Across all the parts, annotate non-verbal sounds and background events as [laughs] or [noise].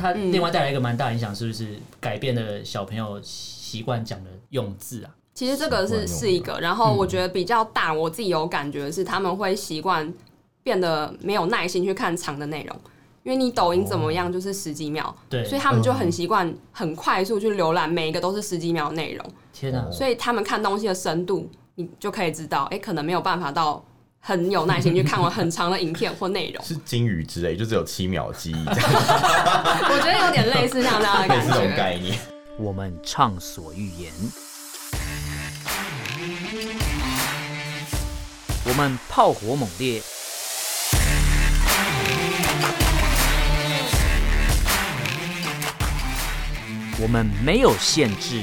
它另外带来一个蛮大影响，是不是改变了小朋友习惯讲的用字啊？其实这个是是一个，然后我觉得比较大，我自己有感觉是他们会习惯变得没有耐心去看长的内容，因为你抖音怎么样就是十几秒，对，所以他们就很习惯很快速去浏览每一个都是十几秒的内容。天哪！所以他们看东西的深度，你就可以知道，哎，可能没有办法到很有耐心去看完很长的影片或内容。是金鱼之类，就只有七秒记忆。[laughs] 我觉得有点类似像这样的感觉。这种概念。我们畅所欲言。我们炮火猛烈，我们没有限制。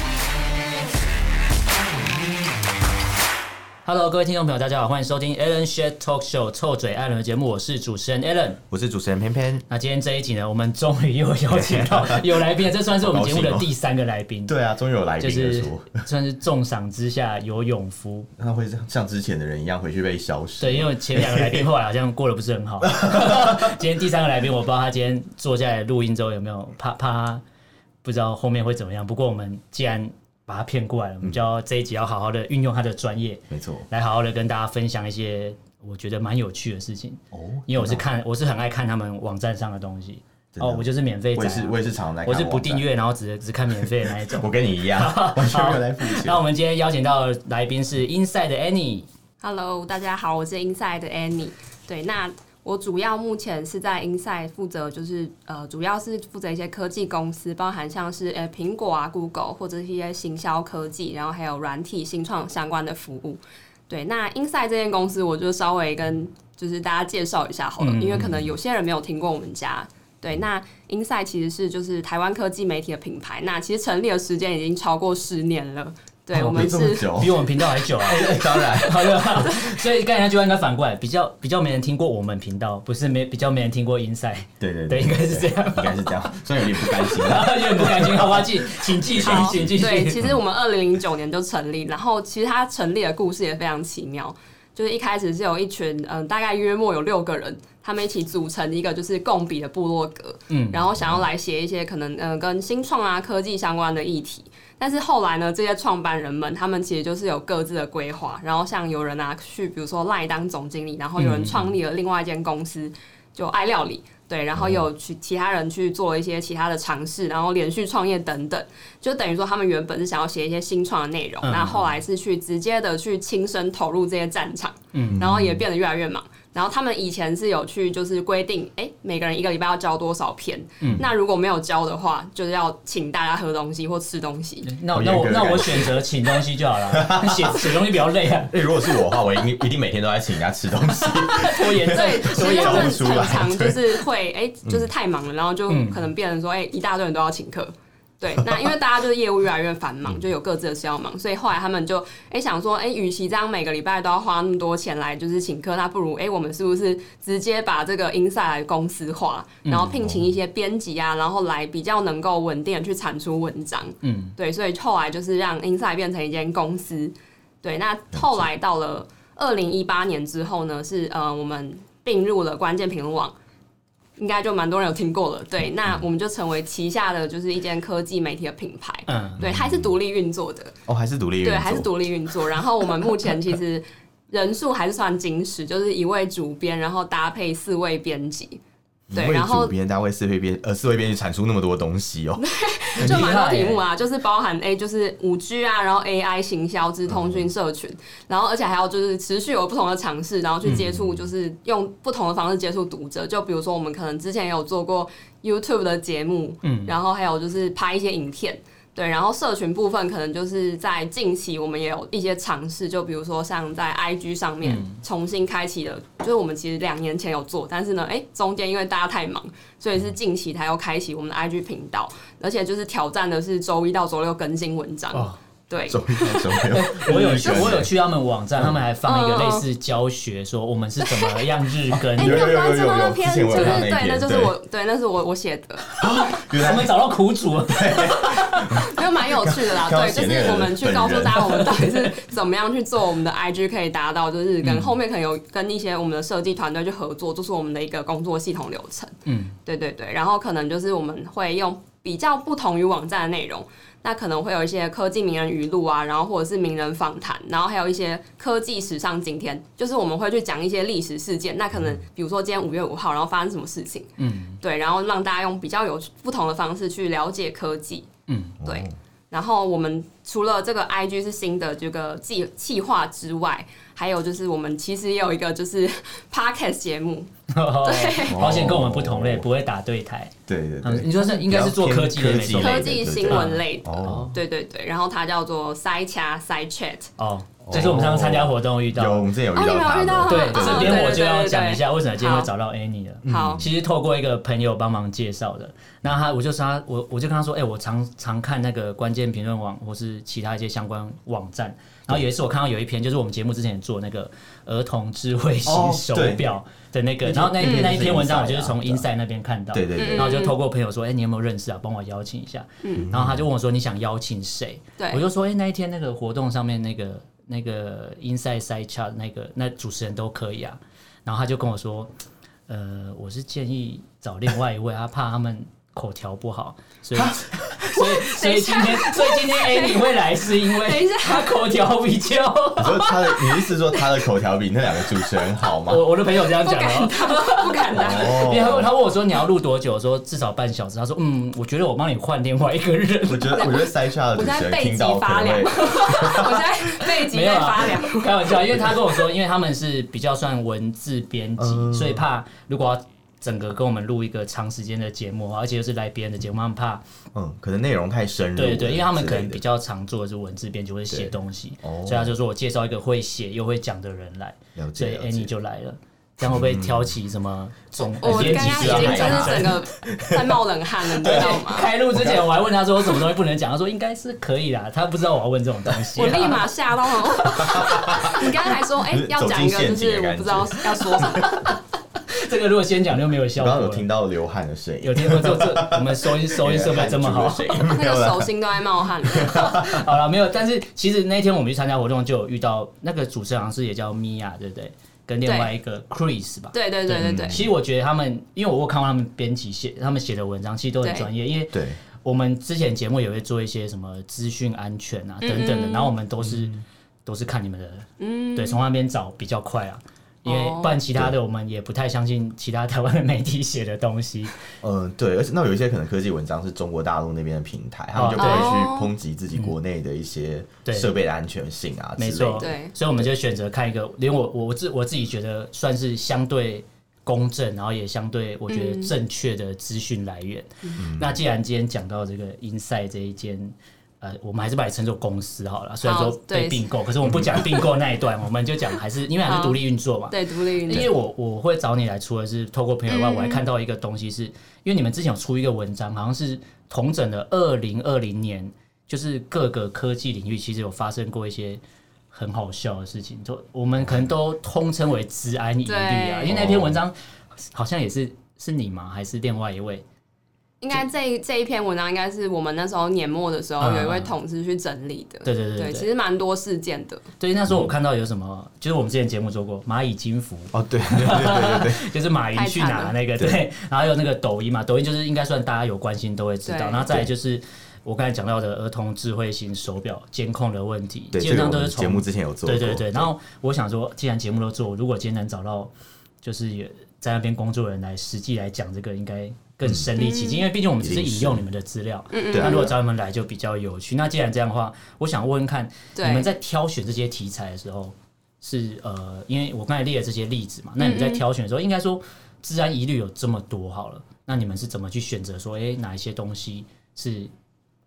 Hello，各位听众朋友，大家好，欢迎收听 Alan Shed Talk Show 臭嘴艾伦的节目，我是主持人 Alan，我是主持人偏偏。那今天这一集呢，我们终于又邀请到 [laughs] 有来宾，这算是我们节目的第三个来宾。对啊，终于有来宾，就是算是重赏之下有勇夫。那会像之前的人一样回去被消失？对，因为前两个来宾后来好像过得不是很好。[laughs] 今天第三个来宾，我不知道他今天坐下来录音之后有没有怕怕，不知道后面会怎么样。不过我们既然把他骗过来了，我们就要这一集要好好的运用他的专业，没错，来好好的跟大家分享一些我觉得蛮有趣的事情哦。因为我是看，我是很爱看他们网站上的东西哦。我就是免费，我也是，我也是常来，我是不订阅，然后只只看免费的那一种。[laughs] 我跟你一样，[laughs] 完全没有来付钱。那我们今天邀请到来宾是 Inside 的 Annie。Hello，大家好，我是 Inside 的 Annie。对，那。我主要目前是在 Inside 负责，就是呃，主要是负责一些科技公司，包含像是呃苹果啊、Google 或者是一些行销科技，然后还有软体新创相关的服务。对，那 Inside 这间公司，我就稍微跟就是大家介绍一下好了，因为可能有些人没有听过我们家。对，那 Inside 其实是就是台湾科技媒体的品牌，那其实成立的时间已经超过十年了。对，我们是比我们频道还久啊！[laughs] 当然，[laughs] 所以刚才那句话应该反过来，比较比较没人听过我们频道，不是没比较没人听过 Inside。对对对，应该是这样，应该是这样。所以有点不甘心，[laughs] 有点不甘心。好吧，请请继续，请继续。对，其实我们二零零九年就成立，然后其实它成立的故事也非常奇妙，就是一开始是有一群嗯，大概约莫有六个人，他们一起组成一个就是共比的部落格，嗯，然后想要来写一些可能嗯跟新创啊科技相关的议题。但是后来呢，这些创办人们他们其实就是有各自的规划，然后像有人啊去，比如说赖当总经理，然后有人创立了另外一间公司，就爱料理，对，然后有去其他人去做一些其他的尝试，然后连续创业等等，就等于说他们原本是想要写一些新创的内容，那后来是去直接的去亲身投入这些战场，嗯，然后也变得越来越忙。然后他们以前是有去，就是规定，哎，每个人一个礼拜要交多少篇。嗯。那如果没有交的话，就是要请大家喝东西或吃东西。那那我那我选择请东西就好了。[laughs] 写写东西比较累啊。[laughs] 哎，如果是我的话，我一定一定每天都在请人家吃东西。[laughs] 拖延症。对，所以他们很常就是会，哎，就是太忙了，然后就可能变成说，哎，一大堆人都要请客。对，那因为大家就是业务越来越繁忙，就有各自的事要忙，所以后来他们就哎、欸、想说，哎、欸，与其这样每个礼拜都要花那么多钱来就是请客，那不如哎、欸、我们是不是直接把这个 Inside 来公司化，然后聘请一些编辑啊，然后来比较能够稳定的去产出文章。嗯，对，所以后来就是让 Inside 变成一间公司。对，那后来到了二零一八年之后呢，是呃我们并入了关键评论网。应该就蛮多人有听过了，对，那我们就成为旗下的就是一间科技媒体的品牌，嗯，对，还是独立运作的，哦，还是独立运作，对，还是独立运作。然后我们目前其实人数还是算精实，就是一位主编，然后搭配四位编辑。对，然后别人单位四位编呃四位编辑产出那么多东西哦，[laughs] 就蛮多题目啊，就是包含 A 就是五 G 啊，然后 AI 行销、之通讯社群，然后而且还有就是持续有不同的尝试，然后去接触，就是用不同的方式接触读者。就比如说我们可能之前也有做过 YouTube 的节目，嗯，然后还有就是拍一些影片。对，然后社群部分可能就是在近期，我们也有一些尝试，就比如说像在 IG 上面重新开启了，嗯、就是我们其实两年前有做，但是呢，哎，中间因为大家太忙，所以是近期才又开启我们的 IG 频道，而且就是挑战的是周一到周六更新文章。哦对，[laughs] 我有去，我有去他们网站，他们还放一个类似教学，说我们是怎么样日 [laughs] 更。哎，你有关注那篇？就是对，那就是我，对，那是我我写的。我们找到苦主了。[laughs] 没有蛮有趣的啦。对，就是我们去告诉大家，我们到底是怎么样去做我们的 IG，可以达到就是跟后面可能有跟一些我们的设计团队去合作，就是我们的一个工作系统流程。嗯，对对对。然后可能就是我们会用比较不同于网站的内容。那可能会有一些科技名人语录啊，然后或者是名人访谈，然后还有一些科技史上今天，就是我们会去讲一些历史事件。那可能比如说今天五月五号，然后发生什么事情，嗯，对，然后让大家用比较有不同的方式去了解科技，嗯，对。然后我们除了这个 IG 是新的这个计计划之外，还有就是我们其实也有一个就是 [laughs] Podcast 节目。对，保险跟我们不同类，不会打对台。对对对，你说是应该是做科技的，科技新闻类的。哦，对对对，然后它叫做 Side Chat Side Chat。哦，这是我们上次参加活动遇到，有我们之前有遇到。对，这边我就要讲一下为什么今天会找到 Annie 了。好，其实透过一个朋友帮忙介绍的。那他，我就说他，我我就跟他说，哎，我常常看那个关键评论网或是其他一些相关网站。然后有一次我看到有一篇，就是我们节目之前做那个儿童智慧型手表的那个，然后那那一篇文章我就是从 Inside 那边看到，对对对，然后就透过朋友说，哎，你有没有认识啊？帮我邀请一下。嗯然后他就问我说，你想邀请谁？我就说，哎，那一天那个活动上面那个那个 Inside Side Chat 那个那主持人都可以啊。然后他就跟我说，呃，我是建议找另外一位，他怕他们。口条不好，所以所以所以今天所以今天 Annie [laughs] 会来是因为他口条比较。你说他的，你意思说他的口条比那两个主持人好吗？我我的朋友这样讲的，不敢当。因为他问我说你要录多久？说至少半小时。他说嗯，我觉得我帮你换另外一个人。我觉得我觉得塞下的主持人听到发凉。我在背脊 [laughs] 在发凉。开玩笑，因为他跟我说，因为他们是比较算文字编辑，所以怕如果要。整个跟我们录一个长时间的节目，而且又是来别人的节目，他们怕，嗯，可能内容太深入。对对，因为他们可能比较常做的是文字编辑，会写东西，所以他就说我介绍一个会写又会讲的人来，所以 Annie 就来了。这样会不会挑起什么总编辑？我刚刚已经就是整个在冒冷汗了，你 [laughs] 知道吗？开录之前我还问他说什么东西不能讲，他说应该是可以啦，他不知道我要问这种东西。我立马吓到了。[laughs] 你刚才还说哎要讲一个，就是我不知道要说什么。这个如果先讲就没有效果。刚刚有听到流汗的声音，有听到这这我们收音收音设备这么好，[laughs] 那个手心都在冒汗。[laughs] 好了，没有。但是其实那天我们去参加活动，就有遇到那个主持人，好像是也叫米娅，对不对？跟另外一个 Chris 吧。对对对对对。其实我觉得他们，因为我有看过他们编辑写他们写的文章，其实都很专业。因为我们之前节目也会做一些什么资讯安全啊等等的，然后我们都是都是看你们的，嗯，对，从那边找比较快啊。因为不然，其他的我们也不太相信其他台湾的媒体写的东西。[laughs] 嗯，对，而且那有一些可能科技文章是中国大陆那边的平台，他们就可以去抨击自己国内的一些设备的安全性啊之类的。没错，对，所以我们就选择看一个，连我我自我自己觉得算是相对公正，然后也相对我觉得正确的资讯来源。嗯，那既然今天讲到这个 Inside 这一间。呃，我们还是把你称作公司好了，虽然说被并购，可是我们不讲并购那一段，我们就讲还是因为还是独立运作嘛。对，独立运作。因为我我会找你来，除了是透过朋友外，我还看到一个东西是，是因为你们之前有出一个文章，好像是统整的二零二零年，就是各个科技领域其实有发生过一些很好笑的事情，就我们可能都通称为治安疑虑啊。因为那篇文章好像也是是你吗？还是另外一位？应该这这一篇文章应该是我们那时候年末的时候有一位同事去整理的。对对对，其实蛮多事件的。对，那时候我看到有什么，就是我们之前节目做过蚂蚁金服哦，对对对对，[laughs] 就是马云去哪那个对，然后有那个抖音嘛，抖音就是应该算大家有关心都会知道。然后再来就是我刚才讲到的儿童智慧型手表监控的问题，基本上都是从节目之前有做。对对对，然后我想说，既然节目都做，如果今天能找到就是有在那边工作的人来实际来讲这个，应该。更身临其境，因为毕竟我们只是引用你们的资料。嗯嗯。那如果找你们来就比较有趣。那既然这样的话，我想问问看，你们在挑选这些题材的时候，是呃，因为我刚才列了这些例子嘛，那你们在挑选的时候，应该说治安疑虑有这么多好了，那你们是怎么去选择说，哎，哪一些东西是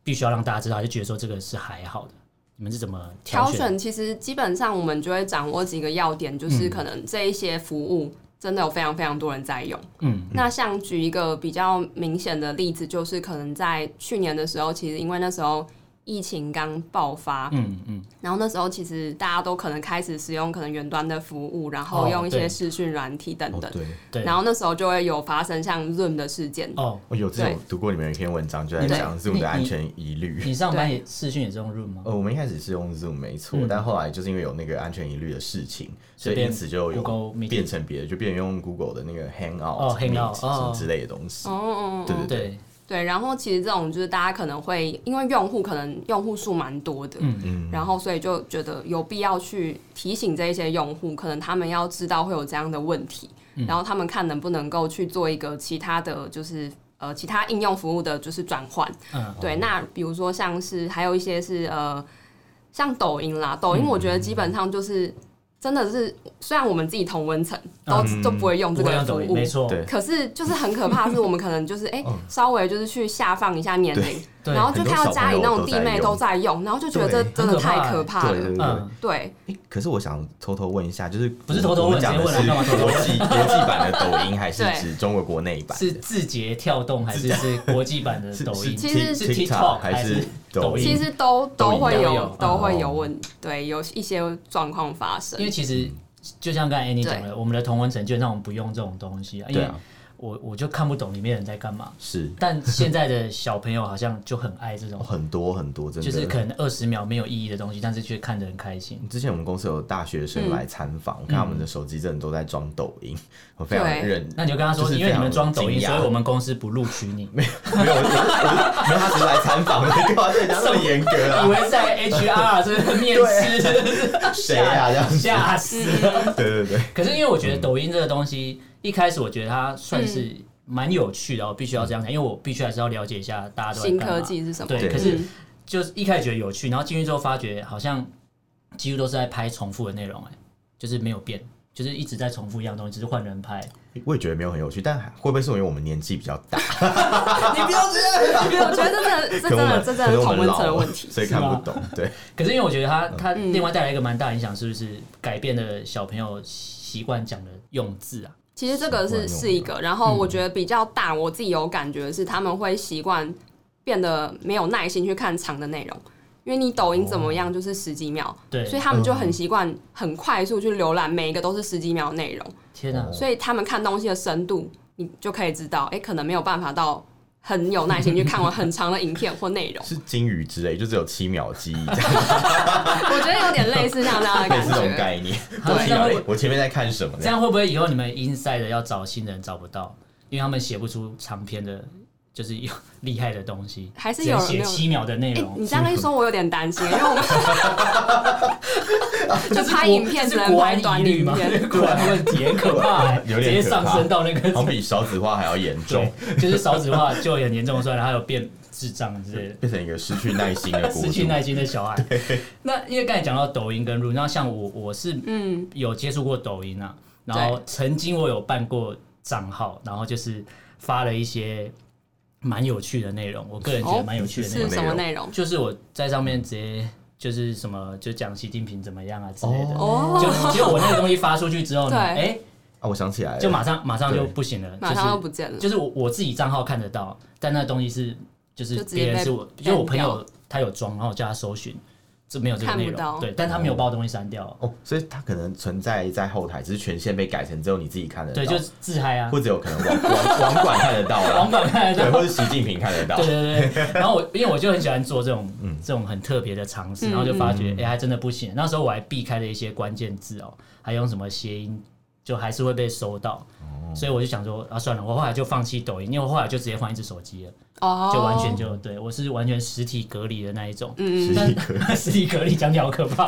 必须要让大家知道，就觉得说这个是还好的？你们是怎么挑选？挑选其实基本上我们就会掌握几个要点，就是可能这一些服务。真的有非常非常多人在用。嗯，那像举一个比较明显的例子，就是可能在去年的时候，其实因为那时候疫情刚爆发，嗯嗯，然后那时候其实大家都可能开始使用可能远端的服务，然后用一些视讯软体等等，对，然后那时候就会有发生像 Zoom 的事件。哦，我有这种读过你们一篇文章，就在讲 Zoom 的安全疑虑。你上班也视讯也是用 Zoom 吗？呃，我们一开始是用 Zoom 没错，但后来就是因为有那个安全疑虑的事情，所以因此就有变成别的，就变成用 Google 的那个 Hangout、hang out 什么之类的东西。哦，对对对。对，然后其实这种就是大家可能会因为用户可能用户数蛮多的，嗯嗯，然后所以就觉得有必要去提醒这一些用户，可能他们要知道会有这样的问题，嗯、然后他们看能不能够去做一个其他的就是呃其他应用服务的就是转换，嗯，对，那比如说像是还有一些是呃像抖音啦，抖音我觉得基本上就是。真的是，虽然我们自己同温层都都不会用这个服务，没错，可是就是很可怕，是我们可能就是哎，稍微就是去下放一下年龄，然后就看到家里那种弟妹都在用，然后就觉得这真的太可怕了。嗯，对。可是我想偷偷问一下，就是不是偷偷问，讲的是国际 [laughs] 国际版的抖音，还是指中国国内版？是字节跳动，还是是国际版的 [laughs] 抖音？其实是 TikTok 还是？其实都都会有都会有问，对，有一些状况发生。因为其实就像刚才 Annie 讲的，我们的同温层基本上我们不用这种东西啊，因为。我我就看不懂里面人在干嘛，是，但现在的小朋友好像就很爱这种 [laughs] 很多很多，真的就是可能二十秒没有意义的东西，但是却看得很开心。之前我们公司有大学生来参访，我看他们的手机真的都在装抖音，[laughs] 我非常认。那你就跟他说，因为你们装抖音，所以我们公司不录取你。没 [laughs] 有没有，没有，他只是来参访，干嘛对他这么严格啊？以为在 HR 这个面试，谁啊？这样吓死！对对对。可是因为我觉得抖音这个东西。一开始我觉得它算是蛮有趣的，我必须要这样讲，因为我必须还是要了解一下大家都在干嘛。新科技是什么？对，可是就是一开始觉得有趣，然后进去之后发觉好像几乎都是在拍重复的内容，哎，就是没有变，就是一直在重复一样东西，只是换人拍。我也觉得没有很有趣，但会不会是因为我们年纪比较大？[laughs] 你不要这样，你不要，我觉得这真的，这真的，这真的是同温层的问题，所以看不懂。对，可是因为我觉得它它另外带来一个蛮大影响，是不是改变了小朋友习惯讲的用字啊？其实这个是是一个，然后我觉得比较大，我自己有感觉是他们会习惯变得没有耐心去看长的内容，因为你抖音怎么样就是十几秒，对，所以他们就很习惯很快速去浏览每一个都是十几秒的内容。天哪！所以他们看东西的深度，你就可以知道，哎，可能没有办法到。很有耐心去看完很长的影片或内容，是金鱼之类，就只有七秒记忆。[laughs] 我觉得有点类似像这样的 [laughs] 感觉，这种概念。对，我前面在看什么？这样会不会以后你们 inside 要找新人找不到，因为他们写不出长篇的？就是有厉害的东西，还是有写七秒的内容。你这样一说，我有点担心，因为我们 [laughs] 就拍影片只能拍短影片，果然问题很可怕，直接上升到那个，好比少子化还要严重，就是少子化就很严重，所以还有变智障之类的，变成一个失去耐心的 [laughs] 失去耐心的小孩。那因为刚才讲到抖音跟然后像我我是嗯有接触过抖音啊，然后曾经我有办过账号，然后就是发了一些。蛮有趣的内容，我个人觉得蛮有趣的内容。是什么内容？就是我在上面直接就是什么，就讲习近平怎么样啊之类的。哦，就结果我那个东西发出去之后呢，哎，啊，我想起来了，就马上马上就不行了，马上就不见了。就是我我自己账号看得到，但那东西是就是别人是我，就我朋友他有装，然后我叫他搜寻。是没有这个内容，对，但他没有把东西删掉。哦，所以他可能存在在后台，只是权限被改成只有你自己看得到，对，就是自嗨啊，或者有可能网网 [laughs] 网管看得到，网管看得到，或者习近平看得到，对对对。[laughs] 然后我因为我就很喜欢做这种这种很特别的尝试，然后就发觉哎还真的不行。那时候我还避开了一些关键字哦，还用什么谐音，就还是会被收到，所以我就想说啊算了，我后来就放弃抖音，因为我后来就直接换一只手机了。哦，就完全就对我是完全实体隔离的那一种，嗯，但实体隔离。[laughs] 讲起来好可怕，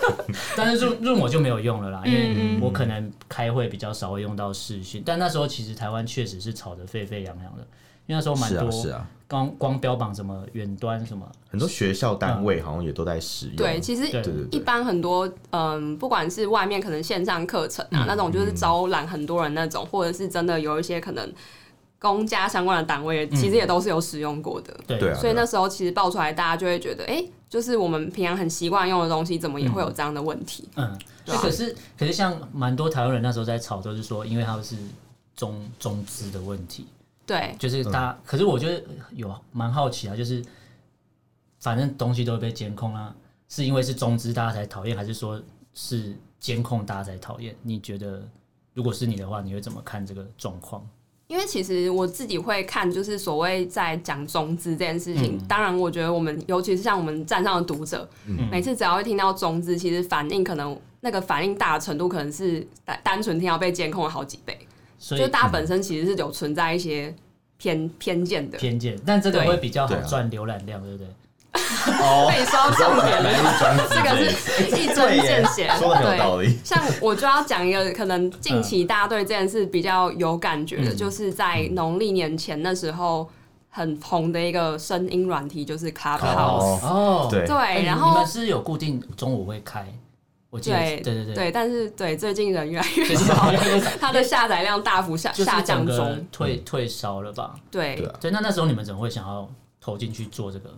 [laughs] 但是 Zoom 我就没有用了啦，因为我可能开会比较少会用到视讯，但那时候其实台湾确实是吵得沸沸扬扬的，因为那时候蛮多，是啊，光光标榜什么远端什么，很多学校单位好像也都在使用，对，其实一般很多嗯，不管是外面可能线上课程啊那种，就是招揽很多人那种，或者是真的有一些可能。公家相关的单位其实也都是有使用过的，嗯、对，所以那时候其实爆出来，大家就会觉得，哎、欸，就是我们平常很习惯用的东西，怎么也会有这样的问题？嗯？可是可是像蛮多台湾人那时候在吵，就是说，因为他们是中中资的问题，对，就是他。嗯、可是我觉得有蛮好奇啊，就是反正东西都会被监控啊，是因为是中资大家才讨厌，还是说是监控大家才讨厌？你觉得如果是你的话，你会怎么看这个状况？因为其实我自己会看，就是所谓在讲中资这件事情。嗯、当然，我觉得我们尤其是像我们站上的读者，嗯、每次只要会听到中资，其实反应可能那个反应大的程度，可能是单单纯听到被监控了好几倍。所以，就大家本身其实是有存在一些偏偏见的。偏见，但这个会比较好赚浏览量，对不对？哦，可以说重点了，这个是一针见血，[laughs] 说的很有道理。像我就要讲一个，可能近期大家对这件事比较有感觉的，就是在农历年前那时候很红的一个声音软体，就是 Clubhouse。哦，对对，然后你们是有固定中午会开，我记得，对对对对，但是对最近人越来越少，它 [laughs] 的下载量大幅下下降中，退退烧了吧？对。对，那那时候你们怎么会想要投进去做这个？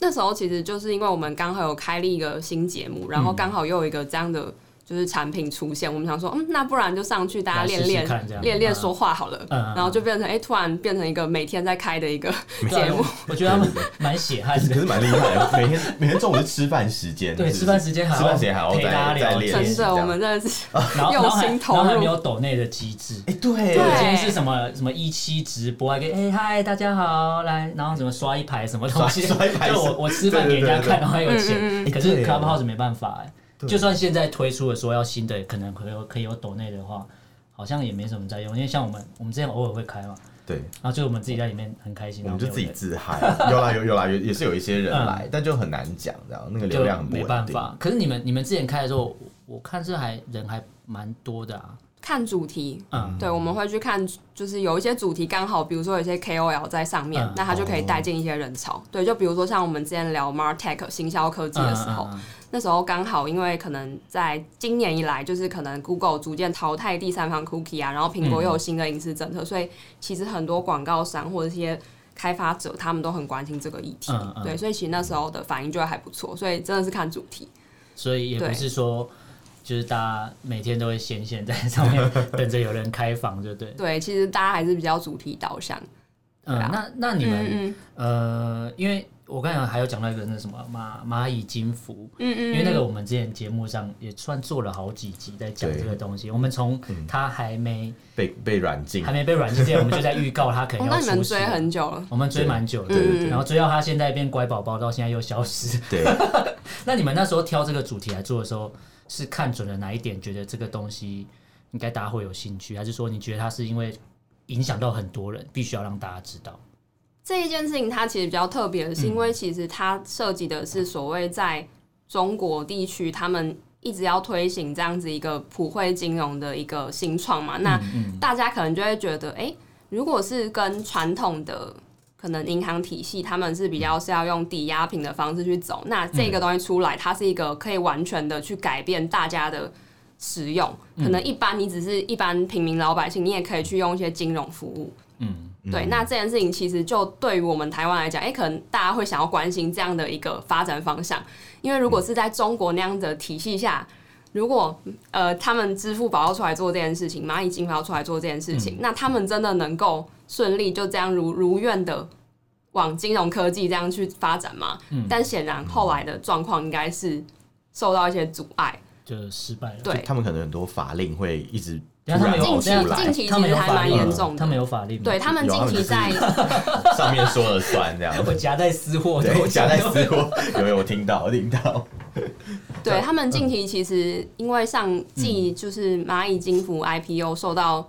那时候其实就是因为我们刚好有开立一个新节目，然后刚好又有一个这样的就是产品出现，我们想说，嗯，那不然就上去大家练练练练说话好了，然后就变成哎，突然变成一个每天在开的一个 [laughs] 节目。我觉得他们蛮 [laughs] 血汗的，可是蛮厉害的。每天每天中午是吃饭时间，对，吃饭时间还要陪大家聊天，真的，我们真的是 [laughs] 用心投入。然后还没有抖内的机制，哎，对，今天是什么什么一期直播，还可以哎嗨大家好来，然后怎么刷一排什么东西，刷一排，就我我吃饭给人家看，然后还有钱，可是 Clubhouse 没办法哎。就算现在推出了说要新的，可能可有可以有抖内的话，好像也没什么在用，因为像我们我们之前偶尔会开嘛，对，然后就我们自己在里面很开心，我们就自己自嗨，有啦有有啦有也是有一些人来，但就很难讲这样，那个流量没办法。可是你们你们之前开的时候，我看是还人还蛮多的啊。看主题，嗯，对，我们会去看，就是有一些主题刚好，比如说有一些 KOL 在上面，那他就可以带进一些人潮。对，就比如说像我们之前聊 Martech 行销科技的时候。那时候刚好，因为可能在今年以来，就是可能 Google 逐渐淘汰第三方 Cookie 啊，然后苹果又有新的隐私政策，嗯、所以其实很多广告商或者一些开发者，他们都很关心这个议题。对，所以其实那时候的反应就还不错。所以真的是看主题，所以也不是说就是大家每天都会闲闲在上面 [laughs] 等着有人开房，就对。对，其实大家还是比较主题导向。嗯，那那你们嗯嗯呃，因为。我刚才还有讲到一个那什么蚂蚂蚁金服，嗯嗯，因为那个我们之前节目上也算做了好几集在讲这个东西。我们从它还没被被软禁，还没被软禁之前，我们就在预告它可能要出。那你们追很久了，我们追蛮久的，对对对。然后追到它现在变乖宝宝，到现在又消失。对。[laughs] 那你们那时候挑这个主题来做的时候，是看准了哪一点，觉得这个东西应该大家会有兴趣，还是说你觉得它是因为影响到很多人，必须要让大家知道？这一件事情，它其实比较特别的是，因为其实它涉及的是所谓在中国地区，他们一直要推行这样子一个普惠金融的一个新创嘛。那大家可能就会觉得，哎，如果是跟传统的可能银行体系，他们是比较是要用抵押品的方式去走，那这个东西出来，它是一个可以完全的去改变大家的使用。可能一般你只是一般平民老百姓，你也可以去用一些金融服务。嗯。对，那这件事情其实就对于我们台湾来讲，哎，可能大家会想要关心这样的一个发展方向，因为如果是在中国那样的体系下，如果呃他们支付宝要出来做这件事情，蚂蚁金服要出来做这件事情，嗯、那他们真的能够顺利就这样如如愿的往金融科技这样去发展嘛？嗯、但显然后来的状况应该是受到一些阻碍，就失败了。对，他们可能很多法令会一直。他们近期近期其实还蛮严重的，他们有法律，对他们近期在 [laughs] 上面说了算这样。我 [laughs] 夹带私货，对，夹带私货，有没有听到？听到。对他们近期其实因为上季就是蚂蚁金服 IPO 受到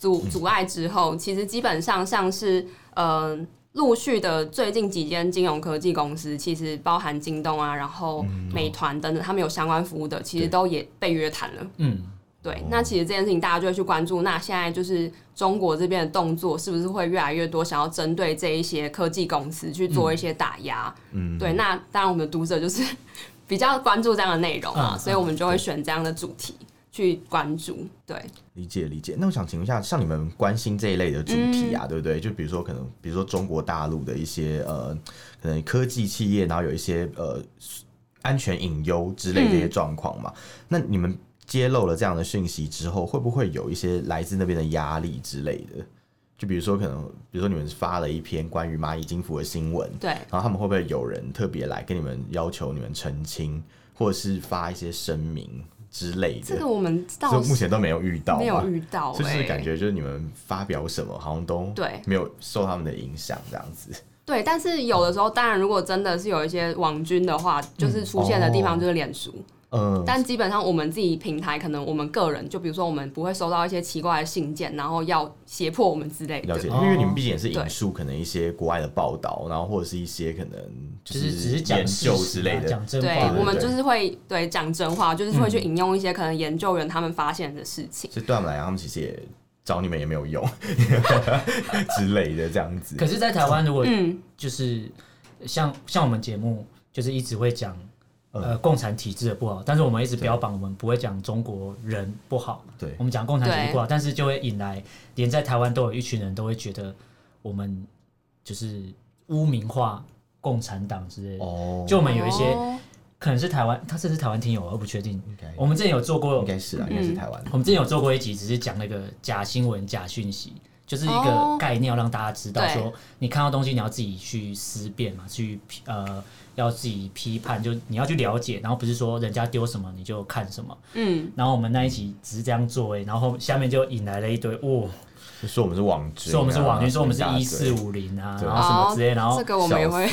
阻阻碍之后，其实基本上像是呃陆续的最近几间金融科技公司，其实包含京东啊，然后美团等等，他们有相关服务的，其实都也被约谈了。嗯。对，那其实这件事情大家就会去关注。那现在就是中国这边的动作，是不是会越来越多，想要针对这一些科技公司去做一些打压？嗯，对。那当然，我们的读者就是 [laughs] 比较关注这样的内容啊，所以我们就会选这样的主题去关注。对，理解理解。那我想请问一下，像你们关心这一类的主题啊，对不对？就比如说，可能比如说中国大陆的一些呃，可能科技企业，然后有一些呃安全隐忧之类的一些状况嘛？那你们。揭露了这样的讯息之后，会不会有一些来自那边的压力之类的？就比如说可能，比如说你们发了一篇关于蚂蚁金服的新闻，对，然后他们会不会有人特别来跟你们要求你们澄清，或者是发一些声明之类的？这个我们到目前都没有遇到，没有遇到、欸，就是感觉就是你们发表什么好像都对没有受他们的影响这样子。对，但是有的时候，当然如果真的是有一些网军的话，就是出现的地方就是脸书。嗯，但基本上我们自己平台，可能我们个人，就比如说我们不会收到一些奇怪的信件，然后要胁迫我们之类的。了解，因为你们毕竟也是引述可能一些国外的报道，然后或者是一些可能就是只是研究之类的。讲真话，对，我们就是会对讲真话，就是会去引用一些可能研究员他们发现的事情。所以对我们来讲，他们其实也找你们也没有用 [laughs] 之类的这样子。可是，在台湾，如果就是像像我们节目，就是一直会讲。呃，共产体制的不好，但是我们一直标榜我们不会讲中国人不好，对，我们讲共产体制不好，但是就会引来连在台湾都有一群人都会觉得我们就是污名化共产党之类的。哦，就我们有一些可能是台湾，他甚至台湾听友，我不确定。我们之前有做过，应该是啊，应该是台湾。我们之前有做过一集，只是讲那个假新闻、假讯息，就是一个概念，让大家知道说，你看到东西你要自己去思辨嘛，去呃。要自己批判，就你要去了解，然后不是说人家丢什么你就看什么。嗯，然后我们那一集只是这样做，然后下面就引来了一堆哦，就说我们是网军，说我们是网军，说我们是一四五零啊，然后什么之类，然后这个我们也会，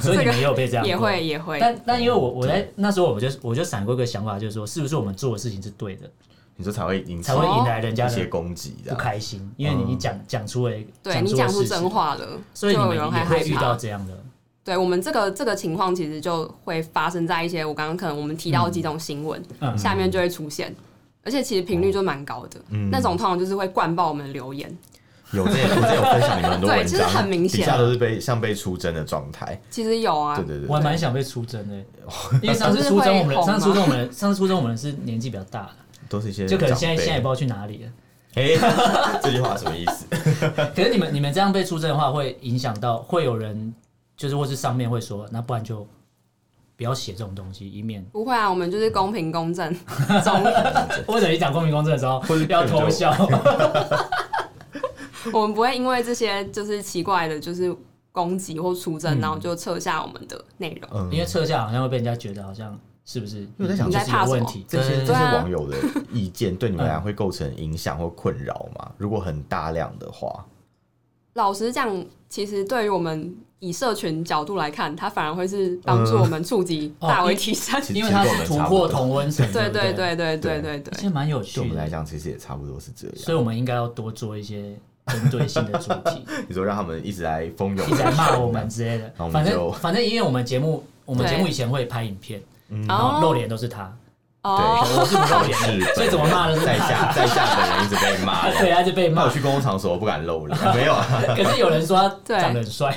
所以你们也有被这样，[laughs] 也会也会。但但因为我我在那时候我就我就闪过一个想法，就是说是不是我们做的事情是对的？你说才会引才会引来人家一些攻击，不开心，因为你讲讲出了对你讲出真话了，所以你们也会遇到这样的。对我们这个这个情况，其实就会发生在一些我刚刚可能我们提到的几种新闻、嗯、下面就会出现，而且其实频率就蛮高的。嗯、那种通常就是会灌爆我们的留言。有这有这有分享你们很多文章，对，其实很明显，底下都是被像被出征的状态。其实有啊，对对对，我还蛮想被出征的，[laughs] 因为上次出征我们，上次出征我们，上次出征我们是年纪比较大的，[laughs] 都是一些就可能现在现在也不知道去哪里了。哎，[laughs] 这句话什么意思？可是你们你们这样被出征的话，会影响到会有人。就是或是上面会说，那不然就不要写这种东西，以免不会啊，我们就是公平公正。[laughs] [laughs] 或者你讲公平公正的时候，不要偷笑。我们不会因为这些就是奇怪的，就是攻击或出征，然后就撤下我们的内容。因为撤下好像会被人家觉得好像是不是？因为我在想，这是问题。这些这些网友的意见对你们 [laughs] 俩会构成影响或困扰吗？如果很大量的话，老实讲，其实对于我们。以社群角度来看，它反而会是帮助我们触及大为提升，[laughs] 因为它是突破同温层。对对对对对对对，其实蛮有趣的。对我们来讲，其实也差不多是这样。所以，我们应该要多做一些针对性的主题，[laughs] 你说让他们一直来蜂拥，一直来骂我们之类的。反正反正，因为我们节目，我们节目以前会拍影片，然后露脸都是他。对，我是不露脸，[laughs] 所以怎么骂都是在下在下的人一直被骂，[laughs] 对，他就被骂。我去公共场所，我不敢露脸，[laughs] 没有啊。可是有人说他长得很帅。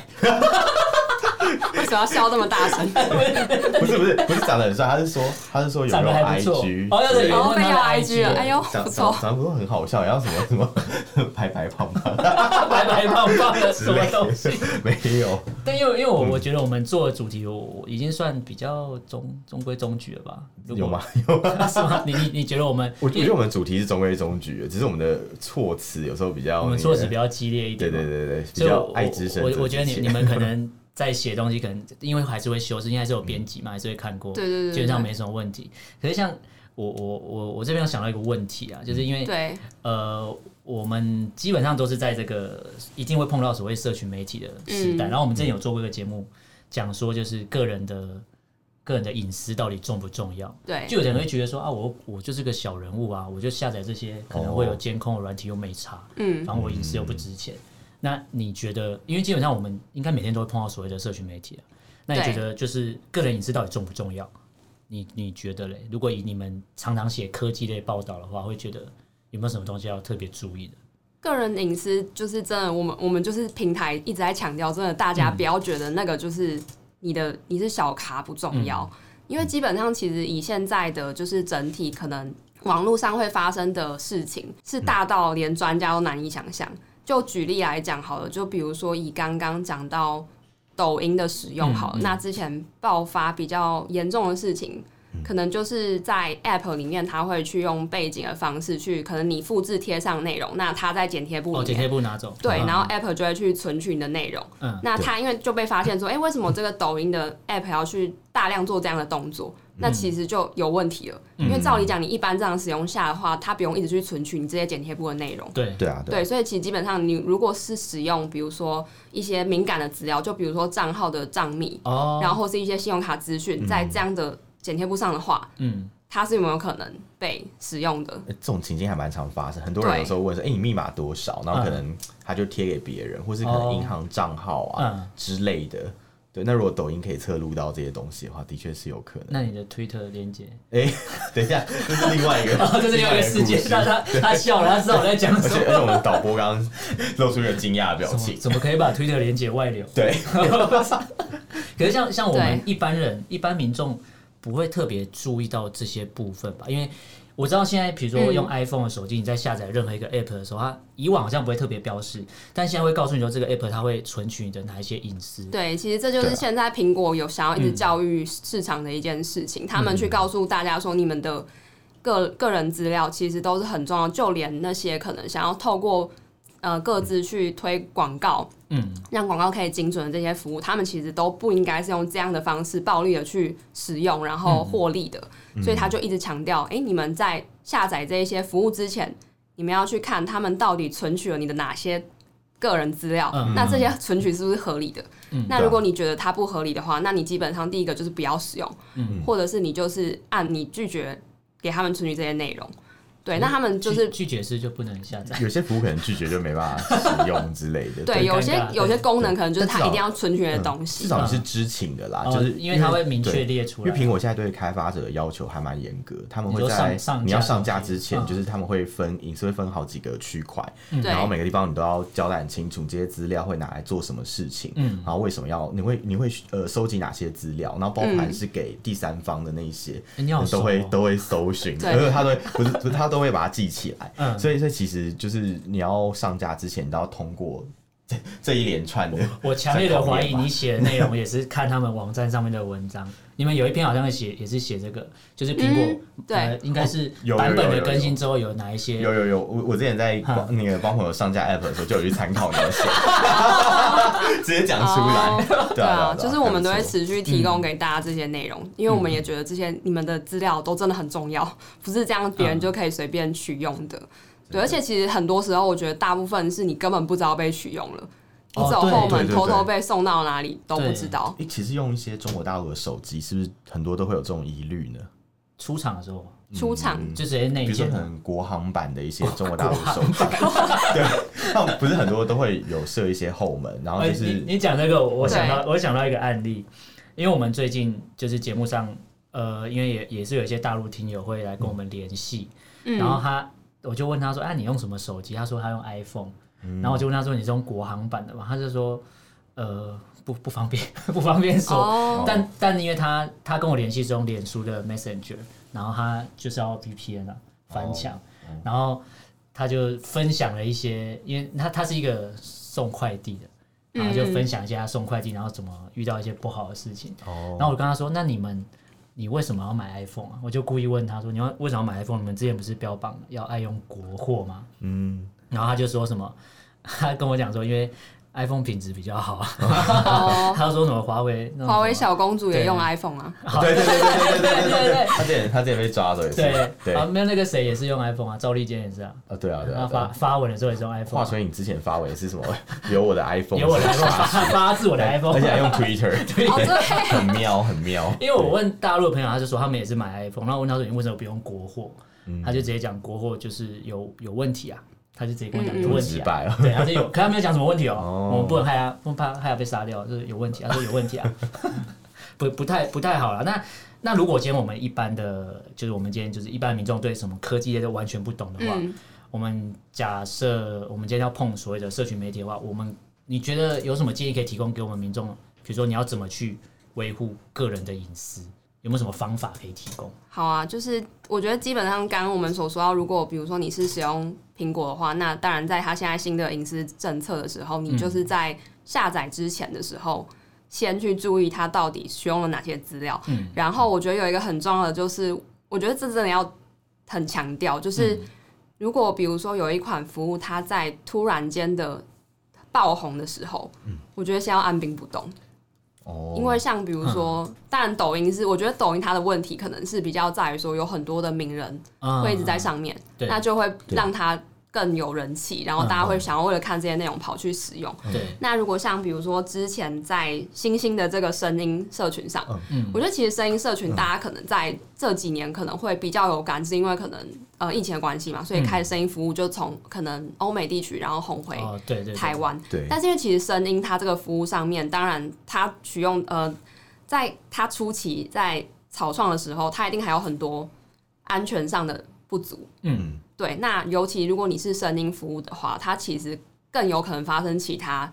为什么要笑这么大声？[laughs] 不是不是不是长得很帅，他是说他是说有没有 IG？哦，对，有没有 IG 了？哎呦，长长长得不是很好笑，然后什么什么 [laughs] 白白胖胖，[laughs] 白白胖胖的什么东西？没有。但因为因为我我觉得我们做的主题我已经算比较中中规中矩了吧？有吗？有吗？是吗？你你你觉得我们？我觉得我们主题是中规中矩，只是我们的措辞有时候比较，我们措辞比较激烈一点。对对对对，比较爱之深。我我觉得你你们可能。在写东西可能因为还是会修饰，因为还是有编辑嘛，还是会看过，对对对，基本上没什么问题。可是像我我我我这边有想到一个问题啊，就是因为对呃，我们基本上都是在这个一定会碰到所谓社群媒体的时代，然后我们之前有做过一个节目，讲说就是个人的个人的隐私到底重不重要？对，就有人会觉得说啊，我我就是个小人物啊，我就下载这些可能会有监控的软体又没差，嗯，然后我隐私又不值钱。那你觉得，因为基本上我们应该每天都会碰到所谓的社群媒体啊，那你觉得就是个人隐私到底重不重要？你你觉得嘞？如果以你们常常写科技类报道的话，会觉得有没有什么东西要特别注意的？个人隐私就是真的，我们我们就是平台一直在强调，真的大家不要觉得那个就是你的你是小咖不重要，嗯、因为基本上其实以现在的就是整体可能网络上会发生的事情是大到连专家都难以想象。就举例来讲好了，就比如说以刚刚讲到抖音的使用好了，嗯。嗯、那之前爆发比较严重的事情，可能就是在 App 里面，他会去用背景的方式去，可能你复制贴上内容，那他在剪贴簿里面，哦，剪贴簿拿走，对，然后 App 就会去存取你的内容。嗯，那他因为就被发现说，哎、欸，为什么这个抖音的 App 要去大量做这样的动作？那其实就有问题了，因为照理讲，你一般这样使用下的话，它不用一直去存取你这些剪贴簿的内容。对对啊，对，所以其实基本上，你如果是使用，比如说一些敏感的资料，就比如说账号的账密，哦，然后或是一些信用卡资讯，在这样的剪贴簿上的话，嗯，它是有没有可能被使用的？这种情境还蛮常发生，很多人有时候问说，哎、欸，你密码多少？然后可能他就贴给别人，或是可能银行账号啊之类的。对，那如果抖音可以测录到这些东西的话，的确是有可能。那你的 Twitter 连接？哎、欸，等一下，这是另外一个，这是另外一个世界。他他他笑了，他知道我在讲什么。而且而且我们导播刚刚露出一个惊讶的表情，怎么可以把 Twitter 连接外流？对。[laughs] 可是像像我们一般人、一般民众不会特别注意到这些部分吧？因为。我知道现在，比如说用 iPhone 的手机，你在下载任何一个 App 的时候，它以往好像不会特别标示，但现在会告诉你说这个 App 它会存取你的哪一些隐私。对，其实这就是现在苹果有想要一直教育市场的一件事情，嗯、他们去告诉大家说，你们的个个人资料其实都是很重要，就连那些可能想要透过。呃，各自去推广告，嗯，让广告可以精准的这些服务，他们其实都不应该是用这样的方式暴力的去使用，然后获利的。嗯、所以他就一直强调，哎、欸，你们在下载这一些服务之前，你们要去看他们到底存取了你的哪些个人资料，嗯、那这些存取是不是合理的？嗯、那如果你觉得它不合理的话，那你基本上第一个就是不要使用，嗯、或者是你就是按你拒绝给他们存取这些内容。对，那他们就是拒绝是就不能下载，有些服务可能拒绝就没办法使用之类的。[laughs] 对，有些有些功能可能就是它一定要存取的东西。至少你是知情的啦，就是因为它会明确列出来。因为苹果现在对开发者的要求还蛮严格，他们会在你要上架之前，就是他们会分隐私会分好几个区块，然后每个地方你都要交代很清楚，这些资料会拿来做什么事情，然后为什么要你会你会呃收集哪些资料，然后包含是给第三方的那些，你都会都会搜寻，而且他都会不是不是他都会把它记起来。嗯，所以这其实就是你要上架之前，你都要通过这这一连串的。我强烈的怀疑你写的内容也是看他们网站上面的文章。你们有一篇好像写也是写这个，就是苹果对，应该是版本的更新之后有哪一些？有有有，我我之前在那个帮朋友上架 App 的时候，就有去参考你们写，[laughs] 直接讲出来。对啊，就是我们都会持续提供给大家这些内容，因为我们也觉得这些你们的资料都真的很重要，不是这样别人就可以随便取用的。对，而且其实很多时候，我觉得大部分是你根本不知道被取用了。你走后门，偷偷被送到哪里都不知道。哎，其实用一些中国大陆的手机，是不是很多都会有这种疑虑呢？出厂的时候，出厂。就直接内建，比如说可能国行版的一些中国大陆手机，[laughs] 对，他们不是很多都会有设一些后门，然后就是你你讲这个，我想到我想到一个案例，因为我们最近就是节目上，呃，因为也也是有一些大陆听友会来跟我们联系，然后他我就问他说，哎，你用什么手机？他说他用 iPhone。然后我就问他说：“你是用国行版的吗？”他就说：“呃，不 [laughs] 不方便，不方便说。Oh. 但但因为他他跟我联系是用脸书的 Messenger，然后他就是要 VPN 啊，翻墙，oh. 然后他就分享了一些，因为他他是一个送快递的，然后就分享一下他送快递，然后怎么遇到一些不好的事情。Oh. 然后我跟他说：“那你们，你为什么要买 iPhone 啊？”我就故意问他说：“你要为什么要买 iPhone？你们之前不是标榜要爱用国货吗？”嗯。然后他就说什么，[laughs] 他跟我讲说，因为 iPhone 品质比较好。[laughs] 他说什么华为，华为小公主也用 iPhone 啊？[laughs] 对对对对对对对对。他之前他之前被抓的也是。对对。啊，没有那个谁也是用 iPhone 啊，赵立坚也是啊。啊，对啊对啊。发发文的时候也是用 iPhone。华春莹之前发文是什么？有我的 [laughs] iPhone。有我的 iPhone。发自我的 iPhone。而且还用 Twitter。对。很妙很妙。因为我问大陆的朋友，他就说他们也是买 iPhone，然后问他说你为什么不用国货？他就直接讲国货就是有有问题啊。他就直接跟我讲有问题啊，对，他就有，可他没有讲什么问题哦，我们不能害他，不怕害他被杀掉，就是有问题，他说有问题啊，[laughs] 不不太不太好了。那那如果今天我们一般的，就是我们今天就是一般民众对什么科技类都完全不懂的话，我们假设我们今天要碰所谓的社群媒体的话，我们你觉得有什么建议可以提供给我们民众？比如说你要怎么去维护个人的隐私？有没有什么方法可以提供？好啊，就是我觉得基本上刚刚我们所说到，如果比如说你是使用苹果的话，那当然在它现在新的隐私政策的时候，你就是在下载之前的时候，先去注意它到底使用了哪些资料。嗯，然后我觉得有一个很重要的就是，我觉得这真的要很强调，就是如果比如说有一款服务，它在突然间的爆红的时候，嗯，我觉得先要按兵不动。哦，因为像比如说，当然抖音是，我觉得抖音它的问题可能是比较在于说有很多的名人会一直在上面，那就会让它。更有人气，然后大家会想要为了看这些内容跑去使用。对、嗯，那如果像比如说之前在新兴的这个声音社群上，嗯，我觉得其实声音社群大家可能在这几年可能会比较有感，是因为可能呃疫情的关系嘛，所以开始声音服务就从可能欧美地区然后红回台湾。对，但是因为其实声音它这个服务上面，当然它取用呃，在它初期在草创的时候，它一定还有很多安全上的不足。嗯。对，那尤其如果你是声音服务的话，它其实更有可能发生其他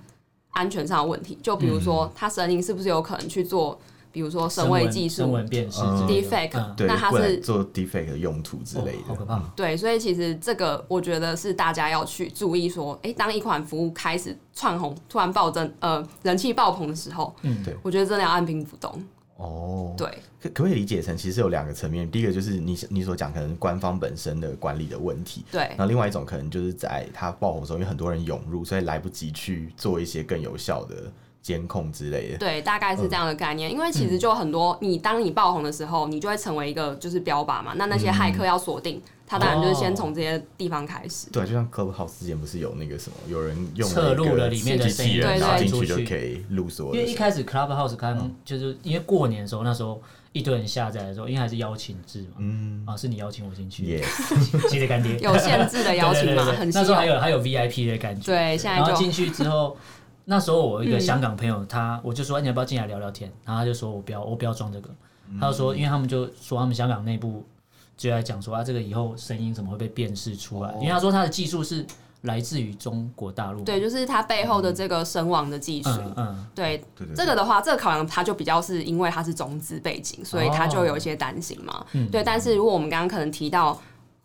安全上的问题。就比如说，它声音是不是有可能去做，比如说声位技术、声纹辨识、deepfake，那它是做 deepfake 的用途之类的，好可怕。对，所以其实这个我觉得是大家要去注意说，哎，当一款服务开始窜红、突然暴增、呃人气爆棚的时候，嗯，对，我觉得真的要按兵不动。哦，对，可可不可以理解成其实有两个层面？第一个就是你你所讲可能官方本身的管理的问题，对。然后另外一种可能就是在它爆红的时候，因为很多人涌入，所以来不及去做一些更有效的监控之类的。对，大概是这样的概念。嗯、因为其实就很多，你当你爆红的时候，你就会成为一个就是标靶嘛。那那些骇客要锁定。嗯他当然就是先从这些地方开始。对，就像 Clubhouse 之前不是有那个什么，有人用侧录了里面的声音，然后进去就可以录所有。因为一开始 Clubhouse 开，就是因为过年的时候，那时候一堆人下载的时候，因为还是邀请制嘛，嗯，啊，是你邀请我进去，谢谢 [laughs] 干爹。有限制的 [laughs] 邀请嘛，那时候还有还有 VIP 的感觉。对，现在然后进去之后，那时候我一个香港朋友，他我就说你要不要进来聊聊天，然后他就说我不要，我不要装这个，他就说，因为他们就说他们香港内部。就在讲说啊，这个以后声音怎么会被辨识出来？因为他说他的技术是来自于中国大陆，对，就是他背后的这个声网的技术。嗯，对，这个的话，这个考量他就比较是因为他是中资背景，所以他就有一些担心嘛。对，但是如果我们刚刚可能提到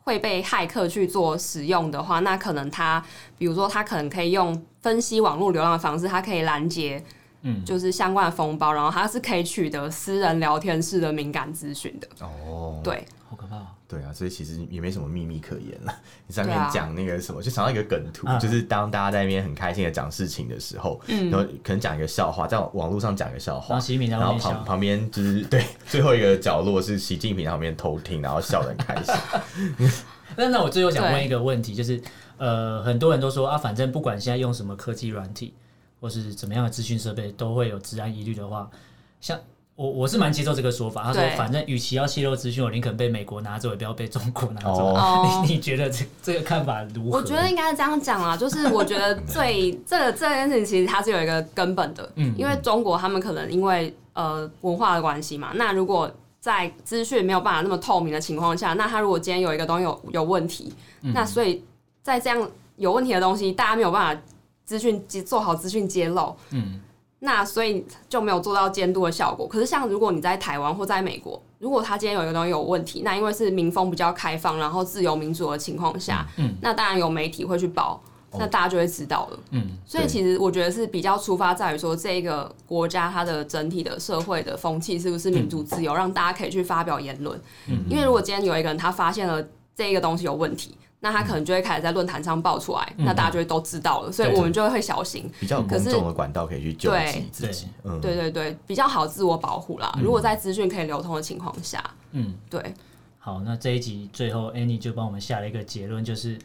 会被骇客去做使用的话，那可能他，比如说他可能可以用分析网络流量的方式，他可以拦截，嗯，就是相关的风包，然后他是可以取得私人聊天室的敏感资讯的。哦，对。好可怕！对啊，所以其实也没什么秘密可言了。[laughs] 你上面讲那个什么，就想到一个梗图，就是当大家在那边很开心的讲事情的时候，然后可能讲一个笑话，在网络上讲一个笑话，然后旁旁边就是 [laughs] 对最后一个角落是习近平在旁边偷听，然后笑得很开心。[laughs] 那那我最后想问一个问题，就是呃，很多人都说啊，反正不管现在用什么科技软体或是怎么样的资讯设备，都会有治安疑虑的话，像。我我是蛮接受这个说法。他说，反正与其要泄露资讯，我宁可被美国拿走，也不要被中国拿走。Oh. [laughs] 你你觉得这这个看法如何？我觉得应该是这样讲啊，就是我觉得 [laughs] 最这个这件事情其实它是有一个根本的，嗯，因为中国他们可能因为呃文化的关系嘛，那如果在资讯没有办法那么透明的情况下，那他如果今天有一个东西有有问题，嗯，那所以在这样有问题的东西，大家没有办法资讯做好资讯揭露，嗯。那所以就没有做到监督的效果。可是像如果你在台湾或在美国，如果他今天有一个东西有问题，那因为是民风比较开放，然后自由民主的情况下，嗯，那当然有媒体会去报，那大家就会知道了。嗯，所以其实我觉得是比较出发在于说，这个国家它的整体的社会的风气是不是民主自由，让大家可以去发表言论。嗯，因为如果今天有一个人他发现了这个东西有问题。那他可能就会开始在论坛上爆出来，嗯、那大家就会都知道了，嗯、所以我们就会小心。比较公众的管道可以去救济自己，嗯对对对，比较好自我保护啦。嗯、如果在资讯可以流通的情况下，嗯，对。好，那这一集最后 Annie 就帮我们下了一个结论，就是。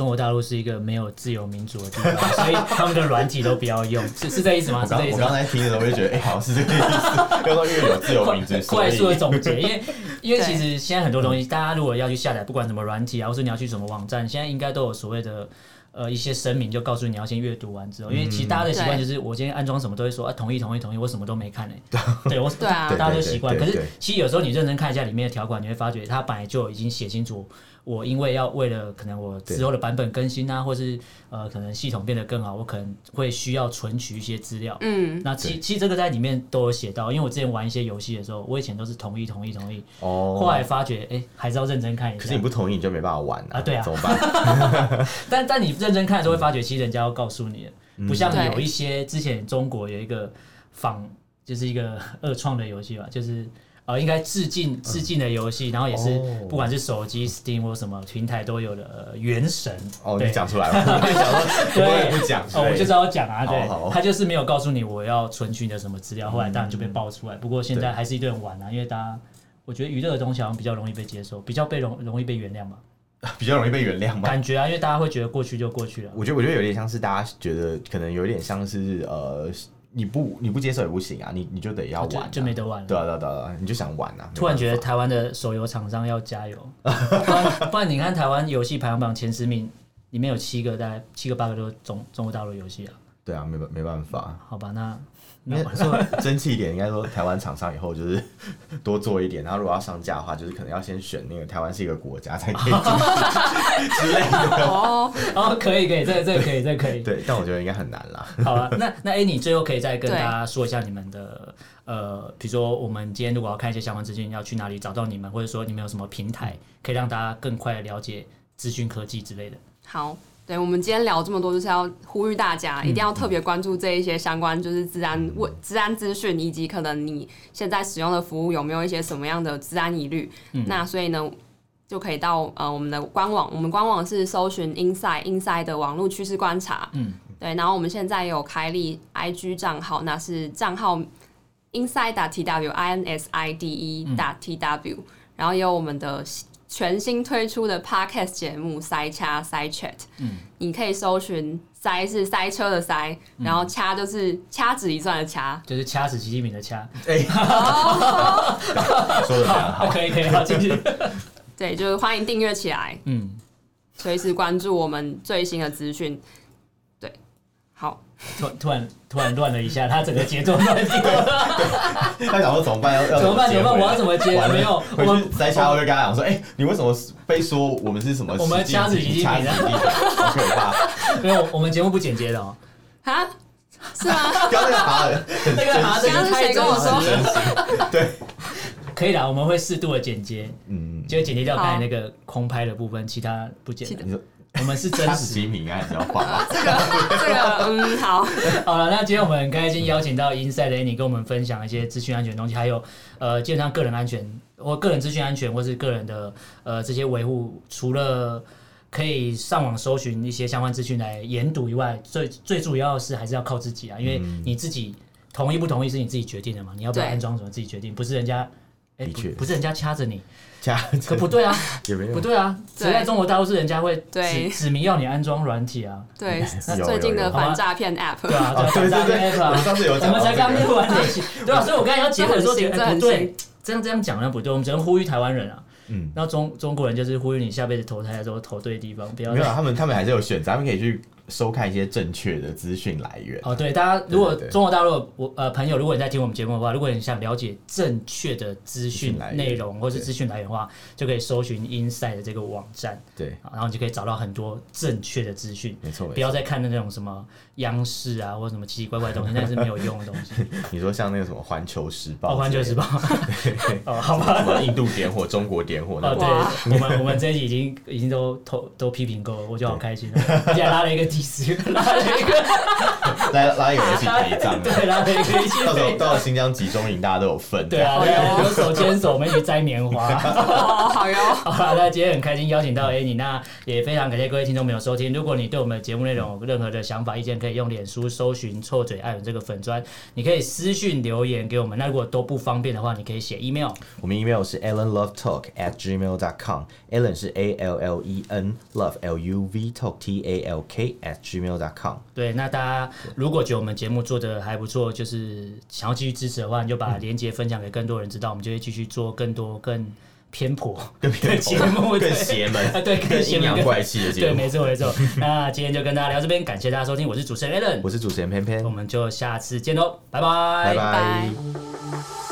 中国大陆是一个没有自由民主的地方，所以他们的软体都不要用，是是这意思吗？是这意思。我刚才听的时候，我就觉得，哎、欸，好像是这个意思。要说越有自由民主，快速的总结，因为因为其实现在很多东西，大家如果要去下载，不管什么软体啊，或是你要去什么网站，现在应该都有所谓的。呃，一些声明就告诉你要先阅读完之后，因为其实大家的习惯就是，我今天安装什么都会说啊，同意同意同意，我什么都没看呢。[laughs] 对，我对啊，大家都习惯。可是其实有时候你认真看一下里面的条款，你会发觉它本来就已经写清楚，我因为要为了可能我之后的版本更新啊，或是呃可能系统变得更好，我可能会需要存取一些资料。嗯，那其其实这个在里面都有写到，因为我之前玩一些游戏的时候，我以前都是同意同意同意。哦。后来发觉，哎，还是要认真看一下。可是你不同意，你就没办法玩啊。对啊。怎么办？[laughs] [laughs] 但但你认真看的时候会发觉。其实人家要告诉你，不像有一些之前中国有一个仿，就是一个二创的游戏吧，就是。呃，应该致敬致敬的游戏，然后也是不管是手机、Steam 或什么平台都有的《原神》。哦，你讲出来了，[laughs] 我跟你讲，[laughs] 不讲。哦，我就知道讲啊，对，他就是没有告诉你我要存取你的什么资料，后来当然就被爆出来。不过现在还是一堆人玩啊，因为大家我觉得娱乐的东西好像比较容易被接受，比较被容容易被原谅嘛，[laughs] 比较容易被原谅嘛。感觉啊，因为大家会觉得过去就过去了。我觉得我觉得有点像是大家觉得可能有点像是呃。你不你不接受也不行啊，你你就得要玩，就没得玩了。对啊对啊对啊，你就想玩啊。突然觉得台湾的手游厂商要加油，[laughs] 不然不然你看台湾游戏排行榜前十名里面有七个，大概七个八个都是中中国大陆游戏啊。对啊，没没办法。好吧，那。因为说 [laughs] 争气一点，应该说台湾厂商以后就是 [laughs] 多做一点，然后如果要上架的话，就是可能要先选那个台湾是一个国家才可以 [laughs] 之类的。哦哦，可以可以，这个这个可以，这个可以。对，但我觉得应该很难啦。好了，那那哎，你最后可以再跟大家说一下你们的呃，比如说我们今天如果要看一些相关资讯，要去哪里找到你们，或者说你们有什么平台可以让大家更快的了解资讯科技之类的。好。对，我们今天聊这么多，就是要呼吁大家一定要特别关注这一些相关，就是治安问、治安资讯，以及可能你现在使用的服务有没有一些什么样的治安疑虑。嗯、那所以呢，就可以到呃我们的官网，我们官网是搜寻 Inside Inside 的网络趋势观察。嗯，对，然后我们现在有开立 IG 账号，那是账号 Inside.tw I N S I D E.tw，然后也有我们的。全新推出的 podcast 节目塞掐塞 chat，嗯，你可以搜寻塞是塞车的塞，嗯、然后掐就是掐指一算的掐，就是掐死习近平的掐。哎，[laughs] 说的很好，可以可以，好继续。对，就是欢迎订阅起来，嗯，随时关注我们最新的资讯。对，好。突突然突然乱了一下，他整个节奏乱掉了。[laughs] 他想说怎么办？要要怎么办？怎么办？我要怎么接？没有，我们塞掐，我就跟他讲说：“哎，你为什么非说我们是什么？我们掐死习近平，好可怕！没有，我们节目不剪接的哦。啊？是吗？[laughs] 刚那个哈的，[laughs] 那个哈的谁跟我说？对，可以啦，我们会适度的剪接，嗯，就剪接掉刚才那个空拍的部分，其他不剪。我们是真实机密，应该比较快。这个这个嗯好。[laughs] 好了，那今天我们很开心邀请到 Inside 的 Annie 跟我们分享一些资讯安全的东西，还有呃，基本上个人安全或个人资讯安全，或是个人的呃这些维护，除了可以上网搜寻一些相关资讯来研读以外，最最主要的是还是要靠自己啊，因为你自己同意不同意是你自己决定的嘛，你要不要安装什么自己决定，不是人家哎，不不是人家掐着你。掐可不对啊，[laughs] 不对啊！只在中国大陆是人家会指指明要你安装软体啊。对，[laughs] 最近的反诈骗 App。对啊，反诈骗 App 啊。我们才刚录完那些，[laughs] 对啊，所以我刚才要结尾说，哎，不对，这样这样讲呢不对，我们只能呼吁台湾人啊。嗯，然后中中国人就是呼吁你下辈子投胎的时候投对地方，不要。没有，他们他们还是有选择，他们可以去。收看一些正确的资讯来源。哦，对，大家如果中国大陆我呃朋友，如果你在听我们节目的话，如果你想了解正确的资讯内容或是资讯来源的话，就可以搜寻 Inside 的这个网站，对，然后你就可以找到很多正确的资讯，没错，不要再看那种什么央视啊或者什么奇奇怪怪的东西，那是没有用的东西。[laughs] 你说像那个什么环球时报，环球时报，[laughs] 哦，好吧，什么印度点火，中国点火，哦，对，我们我们这一集已经已经都都都批评够了，我就好开心了，而且拉了一个第十。拉了一个 [laughs] 拉拉一个一起陪葬，对，拉了一个一起。到时候到了新疆集中营，大家都有份。对啊，有手牵手，我们一起摘棉花。好哟。好了，那今天很开心邀请到 Annie，那也非常感谢各位听众朋友收听。如果你对我们的节目内容有任何的想法、意见，可以用脸书搜寻“臭嘴艾伦”这个粉砖，你可以私讯留言给我们。那如果都不方便的话，你可以写 email。我们 email 是 allenlovetalk at gmail dot com。Allen 是 A L L E N，Love L U V Talk T A L K at gmail dot com。对，那大家如果觉得我们节目做的还不错，就是想要继续支持的话，你就把链接分享给更多人知道，我们就会继续做更多更偏颇、更 [laughs] 节目、更邪门、对更阴阳怪气的节目。对，没错没错。[laughs] 那今天就跟大家聊这边，感谢大家收听，我是主持人 Allen，我是主持人偏偏，我们就下次见喽，拜拜，拜拜。